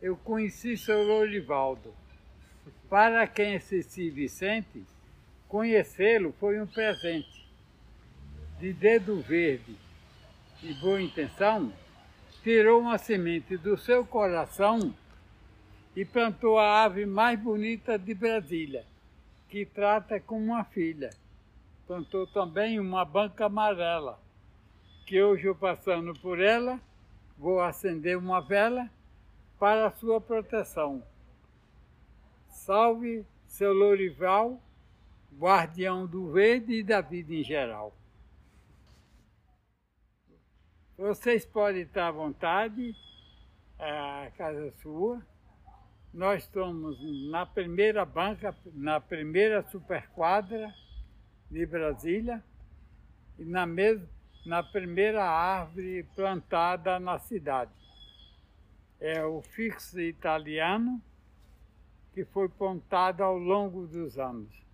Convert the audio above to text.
eu conheci seu Lorivaldo. Para quem é Ceci Vicente, conhecê-lo foi um presente. De dedo verde e boa intenção, tirou uma semente do seu coração e plantou a ave mais bonita de Brasília, que trata como uma filha. Plantou também uma banca amarela, que hoje eu passando por ela, vou acender uma vela para sua proteção. Salve seu Lorival, guardião do verde e da vida em geral. Vocês podem estar à vontade, a casa sua. Nós estamos na primeira banca, na primeira superquadra de Brasília e na, mesma, na primeira árvore plantada na cidade. É o fixo italiano que foi plantado ao longo dos anos.